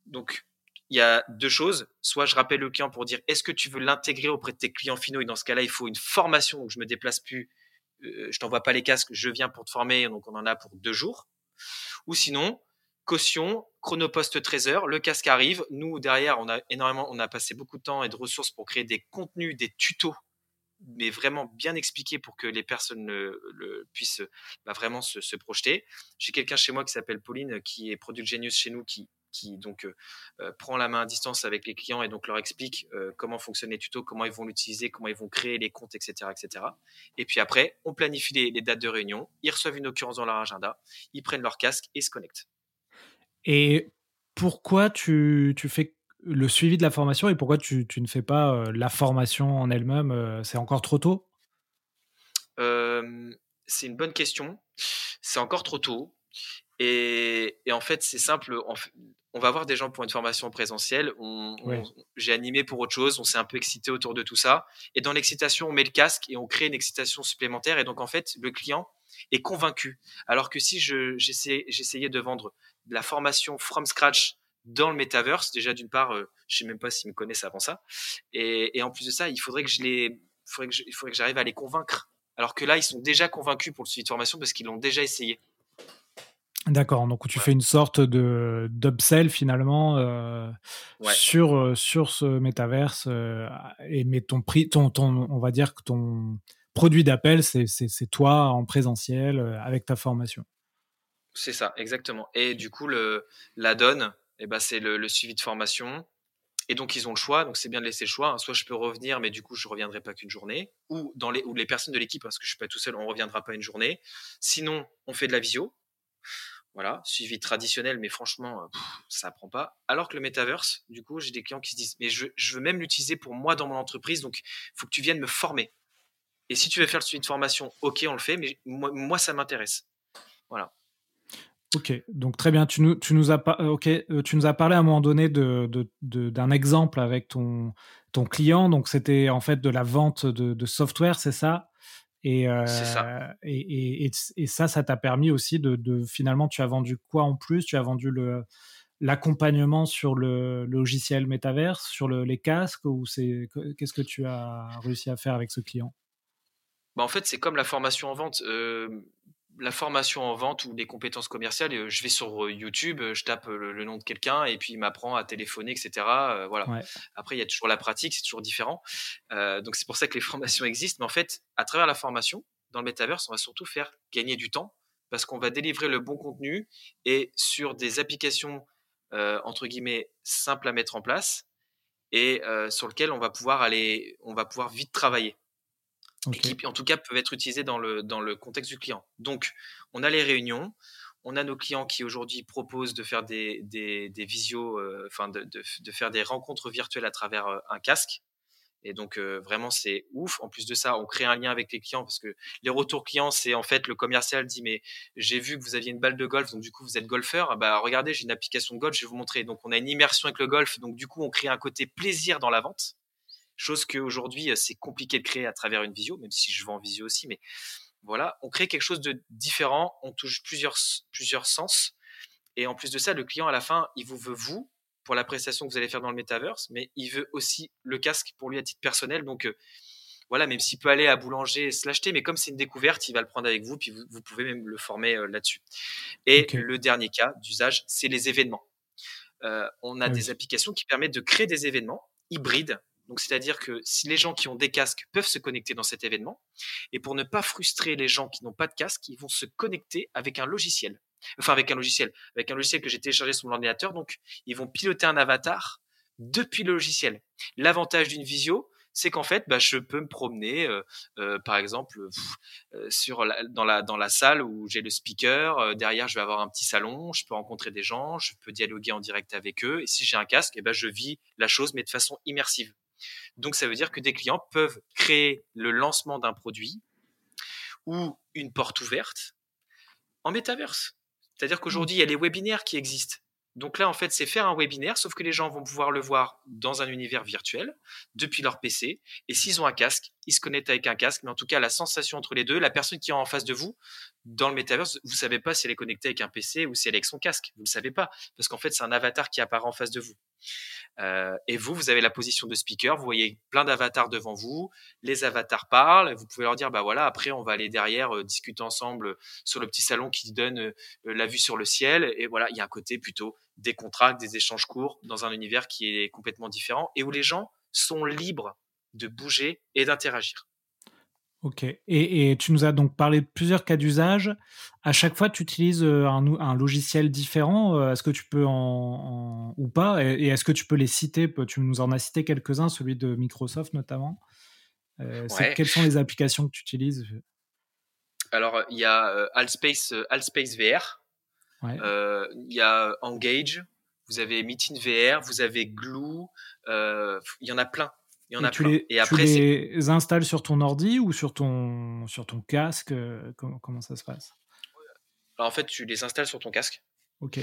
donc il y a deux choses. Soit je rappelle le client pour dire est-ce que tu veux l'intégrer auprès de tes clients finaux? Et dans ce cas-là, il faut une formation. Donc je me déplace plus, je t'envoie pas les casques, je viens pour te former. Donc on en a pour deux jours. Ou sinon, caution, chronopost 13 heures, le casque arrive. Nous derrière, on a énormément, on a passé beaucoup de temps et de ressources pour créer des contenus, des tutos mais vraiment bien expliqués pour que les personnes puissent bah, vraiment se, se projeter. J'ai quelqu'un chez moi qui s'appelle Pauline, qui est Product Genius chez nous, qui qui donc euh, euh, prend la main à distance avec les clients et donc leur explique euh, comment fonctionnent les tutos, comment ils vont l'utiliser, comment ils vont créer les comptes, etc., etc. Et puis après, on planifie les, dates de réunion, ils reçoivent une occurrence dans leur agenda, ils prennent leur casque et se connectent. Et pourquoi tu, tu fais le suivi de la formation et pourquoi tu, tu ne fais pas la formation en elle-même C'est encore trop tôt? C'est une bonne question. C'est encore trop tôt. Et, et, en fait, c'est simple on va voir des gens pour une formation présentielle. On, J'ai animé pour autre chose. On s'est un peu excité autour de tout ça. Et dans l'excitation, on met le casque et on crée une excitation supplémentaire. Et donc, en fait, le client est convaincu. Alors que si j'essayais de vendre la formation from scratch dans le metaverse, déjà d'une part, je euh, je sais même pas s'ils me connaissent avant ça. Et, en plus de ça, il faudrait que je les, faudrait que il faudrait que j'arrive à les convaincre. Alors que là, ils sont déjà convaincus pour le suivi de formation parce qu'ils l'ont déjà essayé. D'accord, donc tu fais une sorte de d'upsell finalement euh, sur euh, sur ce métaverse euh, et mais ton prix, ton, ton on va dire que ton produit d'appel c'est toi en présentiel avec ta formation. C'est ça, exactement. Et du coup le la donne, eh ben c'est le, suivi de formation. Et donc ils ont le choix, donc c'est bien de laisser le choix. Hein. Soit je peux revenir, mais du coup je reviendrai pas qu'une journée, ou dans les ou les personnes de l'équipe parce que je suis pas tout seul, on reviendra pas une journée. Sinon on fait de la visio voilà, suivi traditionnel, mais franchement, euh, ça prend pas. Alors que le metaverse, du coup, j'ai des clients qui se disent, mais je, veux même l'utiliser pour moi dans mon entreprise, donc il faut que tu viennes me former. Et si tu veux faire le suivi de formation, ok, on le fait, mais moi, ça m'intéresse. Voilà. Ok, donc très bien. Tu nous, euh, euh, as parlé à un moment donné d'un exemple avec ton client. Donc c'était en fait de la vente de software, c'est ça? Et, ça. Et, et, ça, ça t'a permis aussi de, finalement, tu as vendu quoi en plus? Tu as vendu le l'accompagnement sur le, logiciel Metaverse, sur les casques, ou c'est qu'est-ce que tu as réussi à faire avec ce client? Bah en fait, c'est comme la formation en vente la formation en vente ou des compétences commerciales, euh, je vais sur euh, YouTube, euh, je tape le, nom de quelqu'un et puis il m'apprend à téléphoner, etc. voilà. Après, il y a toujours la pratique, c'est toujours différent. donc c'est pour ça que les [LAUGHS] formations existent. Mais en fait, à travers la formation, dans le metaverse, on va surtout faire gagner du temps parce qu'on va délivrer le bon contenu et sur des applications entre guillemets simple à mettre en place et sur lequel on va pouvoir aller, on va pouvoir vite travailler. Et qui, en tout cas, peuvent être utilisés dans le, dans le contexte du client. Donc, on a les réunions, on a nos clients qui aujourd'hui proposent de faire des, des, des visios, enfin de, de, de, faire des rencontres virtuelles à travers un casque. Et donc euh, vraiment c'est ouf. En plus de ça, on crée un lien avec les clients parce que les retours clients, c'est en fait le commercial dit mais j'ai vu que vous aviez une balle de golf, donc du coup vous êtes golfeur. Ah bah regardez, j'ai une application de golf, je vais vous montrer. Donc on a une immersion avec le golf, donc du coup on crée un côté plaisir dans la vente, chose qu'aujourd'hui euh, c'est compliqué de créer à travers une visio, même si je vends en visio aussi, mais voilà, on crée quelque chose de différent, on touche plusieurs plusieurs sens. Et en plus de ça, le client à la fin, il vous veut vous, pour la prestation que vous allez faire dans le metaverse, mais il veut aussi le casque pour lui à titre personnel. Donc euh, voilà, même s'il peut aller à boulanger et se l'acheter, mais comme c'est une découverte, il va le prendre avec vous, puis vous, pouvez même le former euh, là-dessus. Et le dernier cas d'usage, c'est les événements. Euh, on a des applications qui permettent de créer des événements hybrides. Donc, c'est-à-dire que si les gens qui ont des casques peuvent se connecter dans cet événement, et pour ne pas frustrer les gens qui n'ont pas de casque, ils vont se connecter avec un logiciel enfin avec un logiciel, avec un logiciel que j'ai téléchargé sur mon ordinateur. Donc, ils vont piloter un avatar depuis le logiciel. L'avantage d'une visio, c'est qu'en fait, bah, je peux me promener, euh, euh, par exemple, euh, sur dans, la, dans la salle où j'ai le speaker. derrière, je vais avoir un petit salon. Je peux rencontrer des gens. Je peux dialoguer en direct avec eux. Et si j'ai un casque, eh ben, je vis la chose, mais de façon immersive. Donc, ça veut dire que des clients peuvent créer le lancement d'un produit ou une porte ouverte en métaverse. C'est-à-dire qu'aujourd'hui, il y a les webinaires qui existent. Donc là, en fait, c'est faire un webinaire, sauf que les gens vont pouvoir le voir dans un univers virtuel, depuis leur PC. Et s'ils ont un casque, ils se connectent avec un casque. Mais en tout cas, la sensation entre les deux, la personne qui est en face de vous, dans le metaverse, vous savez pas si elle est connectée avec un PC ou si elle est avec son casque. Vous le savez pas. Parce qu'en fait, c'est un avatar qui apparaît en face de vous. Euh, et vous, vous avez la position de speaker, vous voyez plein d'avatars devant vous, les avatars parlent, vous pouvez leur dire, bah voilà, après on va aller derrière euh, discuter ensemble sur le petit salon qui donne euh, la vue sur le ciel, et voilà, il y a un côté plutôt des contrats, des échanges courts dans un univers qui est complètement différent et où les gens sont libres de bouger et d'interagir. Ok. Et, tu nous as donc parlé de plusieurs cas d'usage. À chaque fois, tu utilises euh, un, logiciel différent. Euh, est-ce que tu peux en, ou pas? Et, est-ce que tu peux les citer? Tu nous en as cité quelques-uns, celui de Microsoft notamment. Euh, quelles sont les applications que tu utilises? Alors, il y a Altspace, Altspace VR. Il y a Engage. Vous avez Meeting VR. Vous avez Glue. Il y en a plein. Il y en et a tu Les, et après, tu les installes sur ton ordi ou sur ton, sur ton casque euh, comment, comment, ça se passe? Alors, En fait, tu les installes sur ton casque. Ok.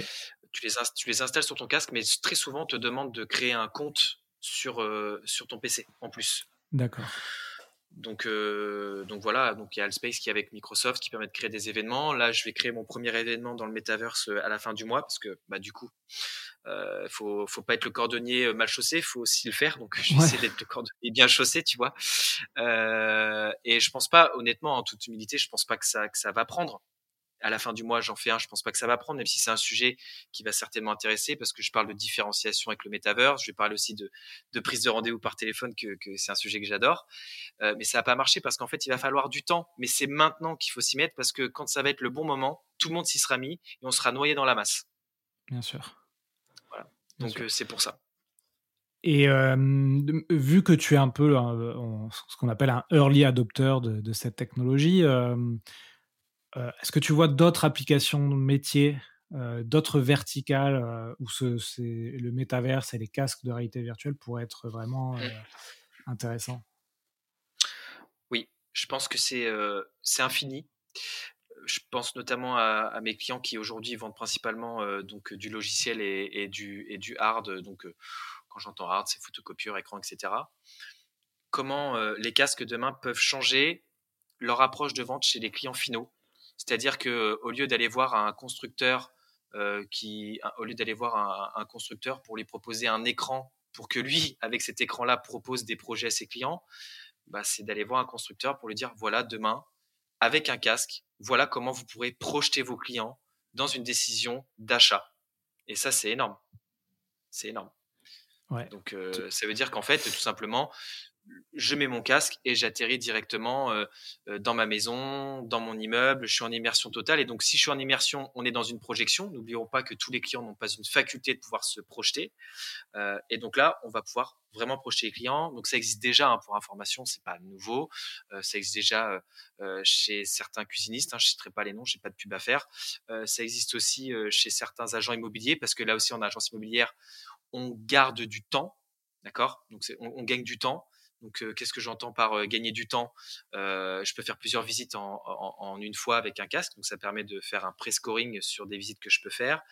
Tu les, tu les installes sur ton casque, mais très souvent, on te demande de créer un compte sur, euh, sur ton PC en plus. D'accord. Donc, euh, donc voilà, donc il y a Alspace qui est avec Microsoft qui permet de créer des événements. Là, je vais créer mon premier événement dans le metaverse à la fin du mois parce que bah, du coup, euh, faut, faut pas être le cordonnier euh, mal chaussé, faut aussi le faire. Donc [LAUGHS] j'essaie d'être le cordonnier bien chaussé, tu vois. Euh, et je pense pas, honnêtement, en toute humilité, je pense pas que ça que ça va prendre. À la fin du mois, j'en fais un. Je pense pas que ça va prendre, même si c'est un sujet qui va certainement intéresser, parce que je parle de différenciation avec le metaverse. Je vais parler aussi de, de prise de rendez-vous par téléphone, que, que c'est un sujet que j'adore. Euh, mais ça va pas marcher parce qu'en fait, il va falloir du temps. Mais c'est maintenant qu'il faut s'y mettre, parce que quand ça va être le bon moment, tout le monde s'y sera mis et on sera noyé dans la masse. Bien sûr. Donc euh, c'est pour ça. Et vu que tu es un peu ce qu'on appelle un early adopter de, cette technologie, est-ce que tu vois d'autres applications de métier, d'autres verticales où ce, le métaverse et les casques de réalité virtuelle pourraient être vraiment mmh. intéressants? Oui, je pense que c'est infini je pense notamment à, mes clients qui aujourd'hui vendent principalement euh, donc du logiciel et, du, et du hard. Donc, euh, quand j'entends hard, c'est photocopieur, écran, etc. Comment euh, les casques demain peuvent changer leur approche de vente chez les clients finaux? C'est-à-dire que au lieu d'aller voir un constructeur qui, au lieu d'aller voir un, constructeur pour lui proposer un écran pour que lui, avec cet écran-là, propose des projets à ses clients, bah, c'est d'aller voir un constructeur pour lui dire voilà, demain, avec un casque, voilà comment vous pourrez projeter vos clients dans une décision d'achat. Et ça, c'est énorme. C'est énorme. Donc, euh, ça veut dire qu'en fait, tout simplement, je mets mon casque et j'atterris directement euh, euh, dans ma maison, dans mon immeuble. Je suis en immersion totale. Et donc, si je suis en immersion, on est dans une projection. N'oublions pas que tous les clients n'ont pas une faculté de pouvoir se projeter. Euh, et donc là, on va pouvoir vraiment projeter les clients. Donc, ça existe déjà hein, pour information, c'est pas nouveau. ça existe déjà chez certains cuisinistes. Hein, je ne citerai pas les noms, j'ai pas de pub à faire. ça existe aussi chez certains agents immobiliers parce que là aussi, en agence immobilière, on garde du temps. D'accord? Donc, on gagne du temps. Donc, qu'est-ce que j'entends par gagner du temps? Je peux faire plusieurs visites en, une fois avec un casque, donc ça permet de faire un pré-scoring sur des visites que je peux faire.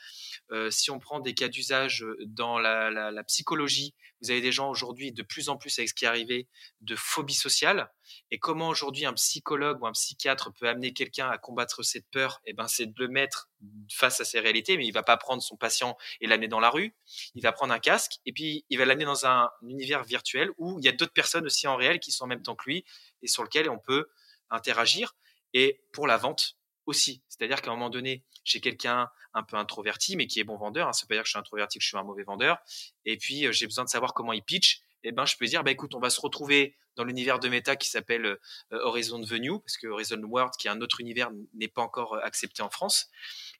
si on prend des cas d'usage dans la, psychologie, vous avez des gens aujourd'hui de plus en plus avec ce qui est arrivé de phobie sociale. Et comment aujourd'hui un psychologue ou un psychiatre peut amener quelqu'un à combattre cette peur? Eh ben, c'est de le mettre face à ces réalités, mais il va pas prendre son patient et l'amener dans la rue. Il va prendre un casque et puis il va l'amener dans un univers virtuel où il y a d'autres personnes aussi en réel qui sont en même temps que lui et sur lequel on peut interagir. Et pour la vente aussi, c'est-à-dire qu'à un moment donné, j'ai quelqu'un un peu introverti mais qui est bon vendeur. Hein. Ça veut pas dire que je suis introverti, que je suis un mauvais vendeur. Et puis euh, j'ai besoin de savoir comment il pitch eh ben, je peux dire, bah, écoute, on va se retrouver dans l'univers de Meta qui s'appelle euh, Horizon Venue, parce que Horizon World, qui est un autre univers, n'est pas encore euh, accepté en France.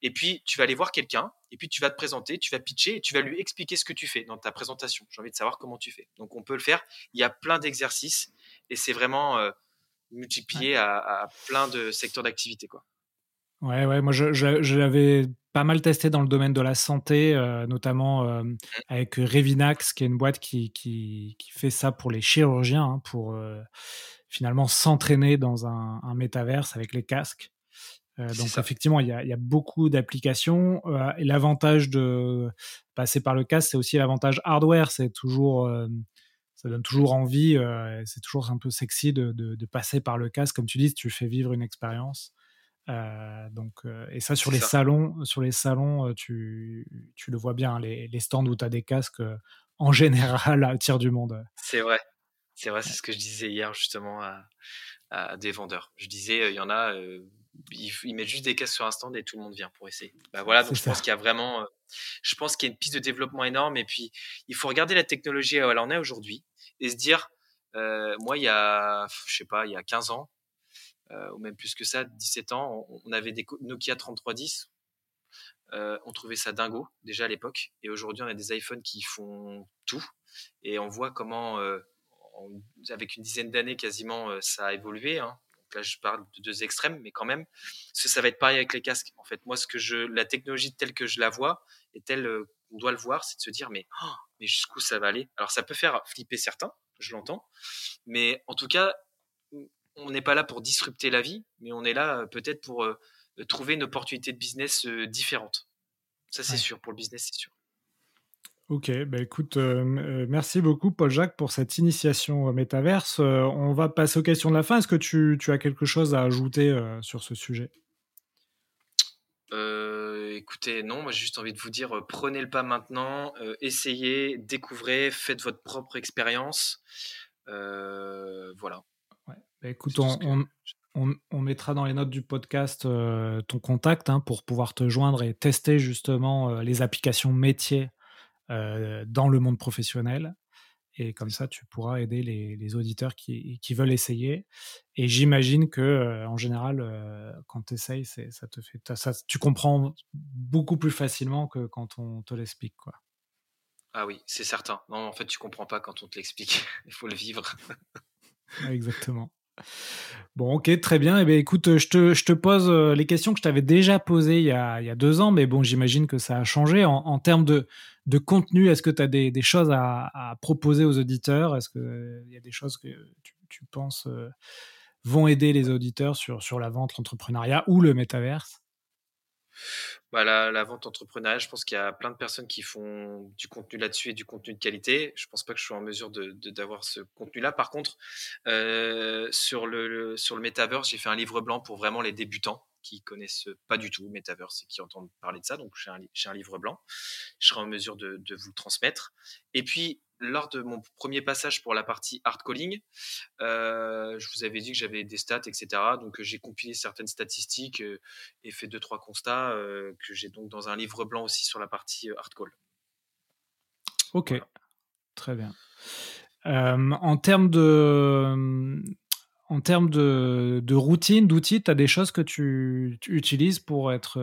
Et puis, tu vas aller voir quelqu'un, et puis tu vas te présenter, tu vas pitcher, et tu vas lui expliquer ce que tu fais dans ta présentation. J'ai envie de savoir comment tu fais. Donc, on peut le faire. Il y a plein d'exercices, et c'est vraiment euh, multiplié à, à, plein de secteurs d'activité. quoi. Ouais, ouais, moi je, je, l'avais pas mal testé dans le domaine de la santé, euh, notamment euh, mmh. avec Revinax, qui est une boîte qui, qui, qui fait ça pour les chirurgiens, hein, pour euh, finalement s'entraîner dans un, un métaverse avec les casques. donc effectivement, il y a, y a, beaucoup d'applications. et l'avantage de passer par le casque, c'est aussi l'avantage hardware. C'est toujours, ça donne toujours envie. c'est toujours un peu sexy de, de, de, passer par le casque, comme tu dis, tu fais vivre une expérience. Euh, donc, euh, et ça sur les salons, sur les salons, tu, tu le vois bien, les, les stands où tu as des casques, en [LAUGHS] général, attirent du monde. C'est vrai, c'est vrai, c'est ce que je disais hier justement à, à des vendeurs. Je disais, il y en a, ils, mettent juste des casques sur un stand et tout le monde vient pour essayer. Bah voilà, donc je pense qu'il y a vraiment, je pense qu'il y a une piste de développement énorme et puis il faut regarder la technologie où elle en est aujourd'hui et se dire, moi il y a, je sais pas, il y a 15 ans, ou même plus que ça, 17 ans, on, avait des Nokia 3310. Euh, on trouvait ça dingo déjà à l'époque. Et aujourd'hui, on a des iPhones qui font tout. Et on voit comment, euh, avec une dizaine d'années quasiment, ça a évolué. Hein. Là, je parle de deux extrêmes, mais quand même, ça va être pareil avec les casques. En fait, moi, ce que je, la technologie telle que je la vois et telle qu'on doit le voir, c'est de se dire, mais, oh, mais jusqu'où ça va aller? Alors, ça peut faire flipper certains, je l'entends, mais en tout cas, on n'est pas là pour disrupter la vie, mais on est là peut-être pour euh, trouver une opportunité de business euh, différente. Ça, c'est sûr. Pour le business, c'est sûr. Ok, bah écoute, merci beaucoup Paul-Jacques pour cette initiation au métaverse. on va passer aux questions de la fin. Est-ce que tu, as quelque chose à ajouter sur ce sujet? Écoutez, non, moi j'ai juste envie de vous dire, prenez le pas maintenant, essayez, découvrez, faites votre propre expérience. voilà. Bah, écoute, on, mettra dans les notes du podcast euh, ton contact hein, pour pouvoir te joindre et tester justement euh, les applications métiers euh, dans le monde professionnel. Et comme ça, tu pourras aider les, auditeurs qui, veulent essayer. Et j'imagine que, en général, quand tu essayes, ça te fait, ça, tu comprends beaucoup plus facilement que quand on te l'explique. Quoi. Ah oui, c'est certain. Non, en fait, tu comprends pas quand on te l'explique. [LAUGHS] Il faut le vivre. Exactement. Bon, ok, très bien. Eh bien, écoute, je te, je te pose euh, les questions que je t'avais déjà posées il y, a, deux ans, mais bon, j'imagine que ça a changé. En, termes de, de contenu, est-ce que tu as des, choses à, proposer aux auditeurs? Est-ce qu'il y a des choses que tu, penses euh, vont aider les auditeurs sur, sur la vente, l'entrepreneuriat ou le métaverse? Bah, la, vente entrepreneuriale, je pense qu'il y a plein de personnes qui font du contenu là-dessus et du contenu de qualité. Je pense pas que je sois en mesure de, d'avoir ce contenu-là. Par contre, euh, sur le, sur le metaverse, j'ai fait un livre blanc pour vraiment les débutants qui connaissent pas du tout metaverse et qui entendent parler de ça. Donc, j'ai un, un livre blanc. Je serai en mesure de, de vous le transmettre. Et puis, lors de mon premier passage pour la partie hard calling, euh, je vous avais dit que j'avais des stats, etc. Donc j'ai compilé certaines statistiques euh, et fait deux trois constats euh, que j'ai donc dans un livre blanc aussi sur la partie hard call. Ok, très bien. en termes de, en termes de, routine, d'outils, tu as des choses que tu, utilises pour être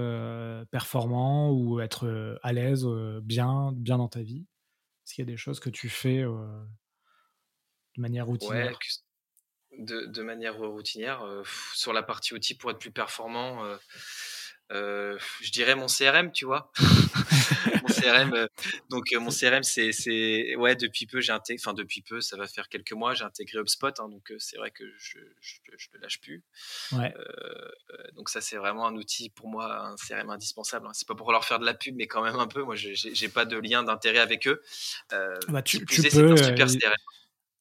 performant ou être à l'aise, bien, bien dans ta vie? Qu'il y a des choses que tu fais de manière routinière? de, manière routinière, sur la partie outils pour être plus performant, euh, je dirais mon CRM, tu vois. [LAUGHS] mon CRM, euh, donc euh, mon CRM, c'est, c'est, ouais, depuis peu, j'ai intégré, enfin depuis peu, ça va faire quelques mois, j'ai intégré HubSpot, hein, donc c'est vrai que je, je, le lâche plus. Ouais. donc ça, c'est vraiment un outil pour moi, un CRM indispensable. Hein. C'est pas pour leur faire de la pub, mais quand même un peu. Moi, j'ai, j'ai pas de lien d'intérêt avec eux. Bah, tu, tu peux, super CRM.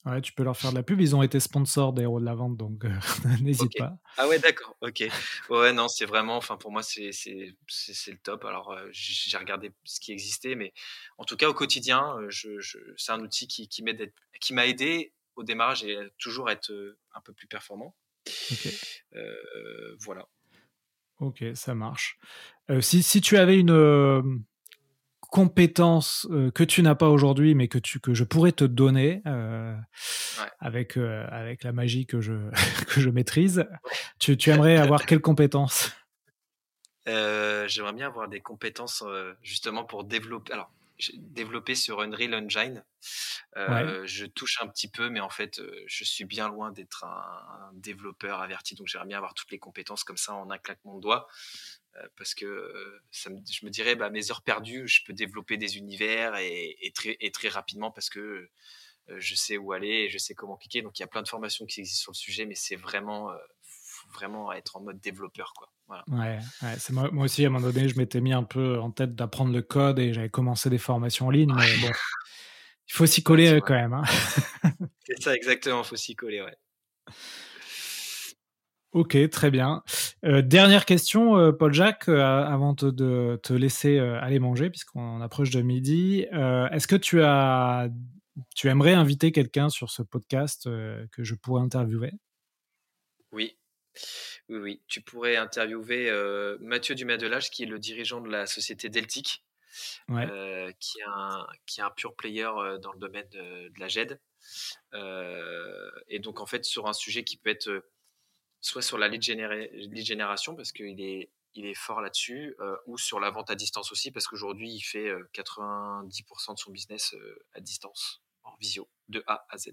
Ouais, tu peux leur faire de la pub. Ils ont été sponsors des héros de la vente, donc euh, [LAUGHS] n'hésite pas. Ah ouais, d'accord. Ok. Ouais, non, c'est vraiment. Enfin, pour moi, c'est c'est le top. Alors, euh, j'ai regardé ce qui existait, mais en tout cas, au quotidien, euh, je, je, c'est un outil qui, qui m'aide, qui m'a aidé au démarrage et toujours être un peu plus performant. Voilà. Ok, ça marche. si, si tu avais une compétences euh, que tu n'as pas aujourd'hui, mais que, tu, que je pourrais te donner euh, avec, euh, avec la magie que je, [LAUGHS] que je maîtrise. Tu, tu aimerais avoir quelles compétences? J'aimerais bien avoir des compétences justement pour développer. Alors, développer sur Unreal Engine. Je touche un petit peu, mais en fait, je suis bien loin d'être un, un, développeur averti. Donc, j'aimerais bien avoir toutes les compétences comme ça en un claquement de doigts. Euh, parce que euh, je me dirais, bah, mes heures perdues, je peux développer des univers et, très, et très, rapidement parce que euh, je sais où aller et je sais comment cliquer. Donc il y a plein de formations qui existent sur le sujet, mais c'est vraiment, vraiment être en mode développeur. Quoi. Ouais, c'est moi, aussi, à un moment donné, je m'étais mis un peu en tête d'apprendre le code et j'avais commencé des formations en ligne, mais bon, il faut s'y coller [LAUGHS] quand même. Hein. c'est ça, exactement, il faut s'y coller, ouais. Ok, très bien. Euh, dernière question, euh, Paul-Jacques, euh, avant de te laisser aller manger, puisqu'on approche de midi. Est-ce que tu as, tu aimerais inviter quelqu'un sur ce podcast que je pourrais interviewer? Oui. Oui, oui. Tu pourrais interviewer Mathieu Dumas-Delage, qui est le dirigeant de la société Deltic, qui, est un, qui est un pur player dans le domaine de, de la GED. et donc, en fait, sur un sujet qui peut être soit sur la lead, génération parce qu'il est, il est fort là-dessus, euh, ou sur la vente à distance aussi parce qu'aujourd'hui il fait 90% euh, de son business euh, à distance, en visio, de A à Z.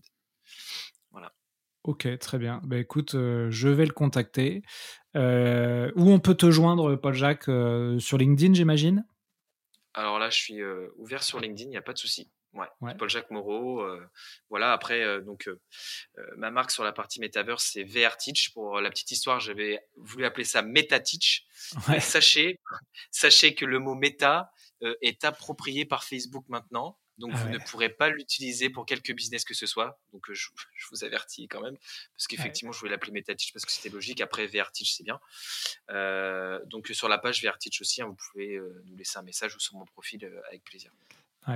Voilà. Ok, très bien. Bah, écoute, je vais le contacter. où on peut te joindre, Paul-Jacques Sur LinkedIn, j'imagine? Alors là, je suis ouvert sur LinkedIn, il n'y a pas de souci. Ouais, Paul-Jacques Moreau. Euh, voilà, après, euh, donc, euh, ma marque sur la partie Metaverse, c'est VR Teach. Pour la petite histoire, j'avais voulu appeler ça MetaTeach. [LAUGHS] Ouais. Sachez, sachez que le mot méta est approprié par Facebook maintenant. Donc, ah vous ne pourrez pas l'utiliser pour quelque business que ce soit. Donc, [LAUGHS] je, vous avertis quand même. Parce qu'effectivement, je voulais l'appeler MetaTeach parce que c'était logique. Après, VR Teach, c'est bien. donc, sur la page VR Teach aussi, hein, vous pouvez nous laisser un message ou sur mon profil avec plaisir.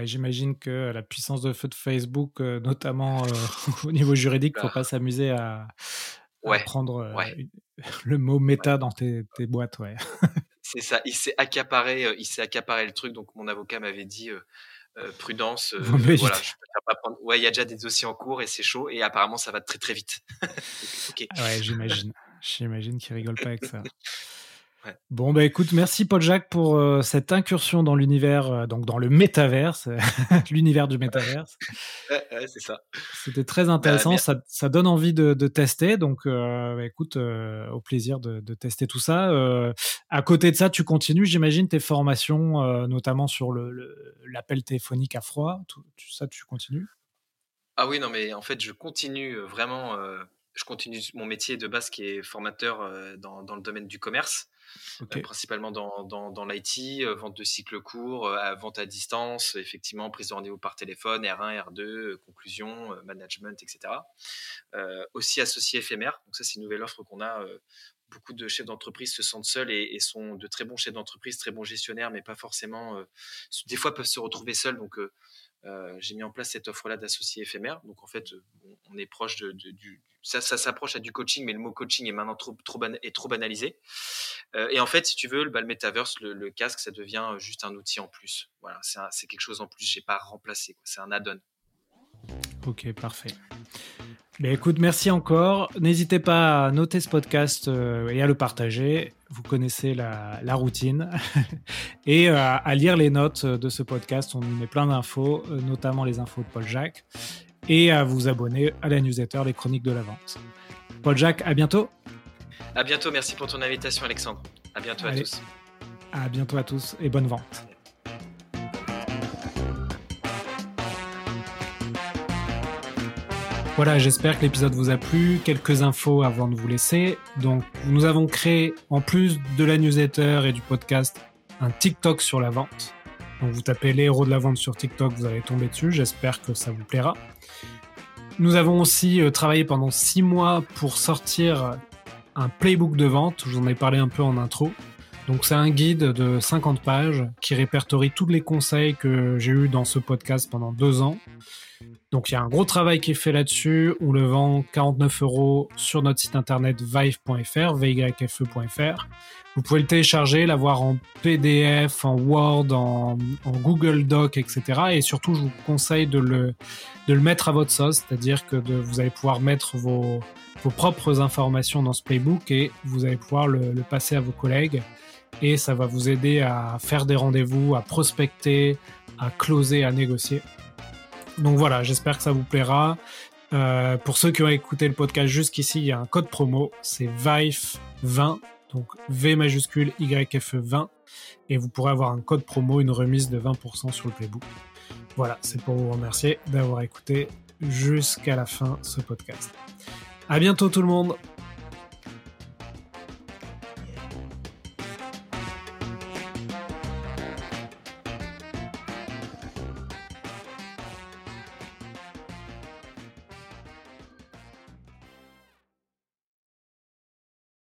J'imagine que la puissance de feu de Facebook, euh, notamment euh, [LAUGHS] au niveau juridique, il ne faut pas s'amuser à, prendre euh, [LAUGHS] le mot méta dans tes, boîtes. [LAUGHS] C'est ça, il s'est accaparé, il s'est accaparé le truc. Donc mon avocat m'avait dit prudence. voilà, Ouais, il y a déjà des dossiers en cours et c'est chaud et apparemment ça va très très vite. Ouais, j'imagine. J'imagine qu'il rigole pas avec ça. Bon, bah écoute, merci Paul-Jacques pour euh, cette incursion dans l'univers, euh, donc dans le métaverse, [LAUGHS] l'univers du métaverse. ouais, c'est ça. C'était très bah, intéressant, ça, ça, donne envie de, de tester, donc euh, bah, écoute, au plaisir de, de, tester tout ça. à côté de ça, tu continues, j'imagine, tes formations, notamment sur l'appel le, téléphonique à froid, tout, ça, tu continues? Ah oui, non, mais en fait, je continue vraiment je continue mon métier de base qui est formateur dans, dans, le domaine du commerce. Euh, principalement dans, dans, l'IT, euh, vente de cycles courts, euh, vente à distance, effectivement, prise de rendez-vous par téléphone, R1, R2, conclusion, management, etc. aussi associé éphémère. Donc ça, c'est une nouvelle offre qu'on a beaucoup de chefs d'entreprise se sentent seuls et, sont de très bons chefs d'entreprise, très bons gestionnaires, mais pas forcément. des fois, peuvent se retrouver seuls. Donc, j'ai mis en place cette offre-là d'associés éphémères. Donc, en fait, on est proche de, ça, ça s'approche à du coaching, mais le mot coaching est maintenant trop, trop, est trop banalisé. Euh, et en fait, si tu veux, bah, le metaverse, le, casque, ça devient juste un outil en plus. Voilà, c'est quelque chose en plus. J'ai pas remplacé. C'est un add-on. Ok, parfait. Mais écoute, merci encore. N'hésitez pas à noter ce podcast euh, et à le partager. Vous connaissez la, routine. [LAUGHS] et euh, à lire les notes de ce podcast. On y met plein d'infos, euh, notamment les infos de Paul Jacques. Et à vous abonner à la newsletter Les Chroniques de la Vente. Paul Jacques, à bientôt. À bientôt. Merci pour ton invitation, Alexandre. À bientôt à tous. À bientôt à tous et bonne vente. Voilà, j'espère que l'épisode vous a plu. Quelques infos avant de vous laisser. Donc, nous avons créé, en plus de la newsletter et du podcast, un TikTok sur la vente. Donc, vous tapez les héros de la vente sur TikTok, vous allez tomber dessus. J'espère que ça vous plaira. Nous avons aussi euh, travaillé pendant six mois pour sortir un playbook de vente. Je vous en ai parlé un peu en intro. Donc c'est un guide de 50 pages qui répertorie tous les conseils que j'ai eus dans ce podcast pendant deux ans. Donc il y a un gros travail qui est fait là-dessus. On le vend 49 euros sur notre site internet vive.fr, vyfe.fr. Vous pouvez le télécharger, l'avoir en PDF, en Word, en, Google Doc, etc. Et surtout, je vous conseille de le, de le mettre à votre sauce, c'est-à-dire que vous allez pouvoir mettre vos, vos propres informations dans ce playbook et vous allez pouvoir le passer à vos collègues. Et ça va vous aider à faire des rendez-vous, à prospecter, à closer, à négocier. Donc voilà, j'espère que ça vous plaira. Euh, pour ceux qui ont écouté le podcast jusqu'ici, il y a un code promo, c'est VIFE20, donc V majuscule YFE20, et vous pourrez avoir un code promo, une remise de 20% sur le playbook. Voilà, c'est pour vous remercier d'avoir écouté jusqu'à la fin ce podcast. À bientôt tout le monde!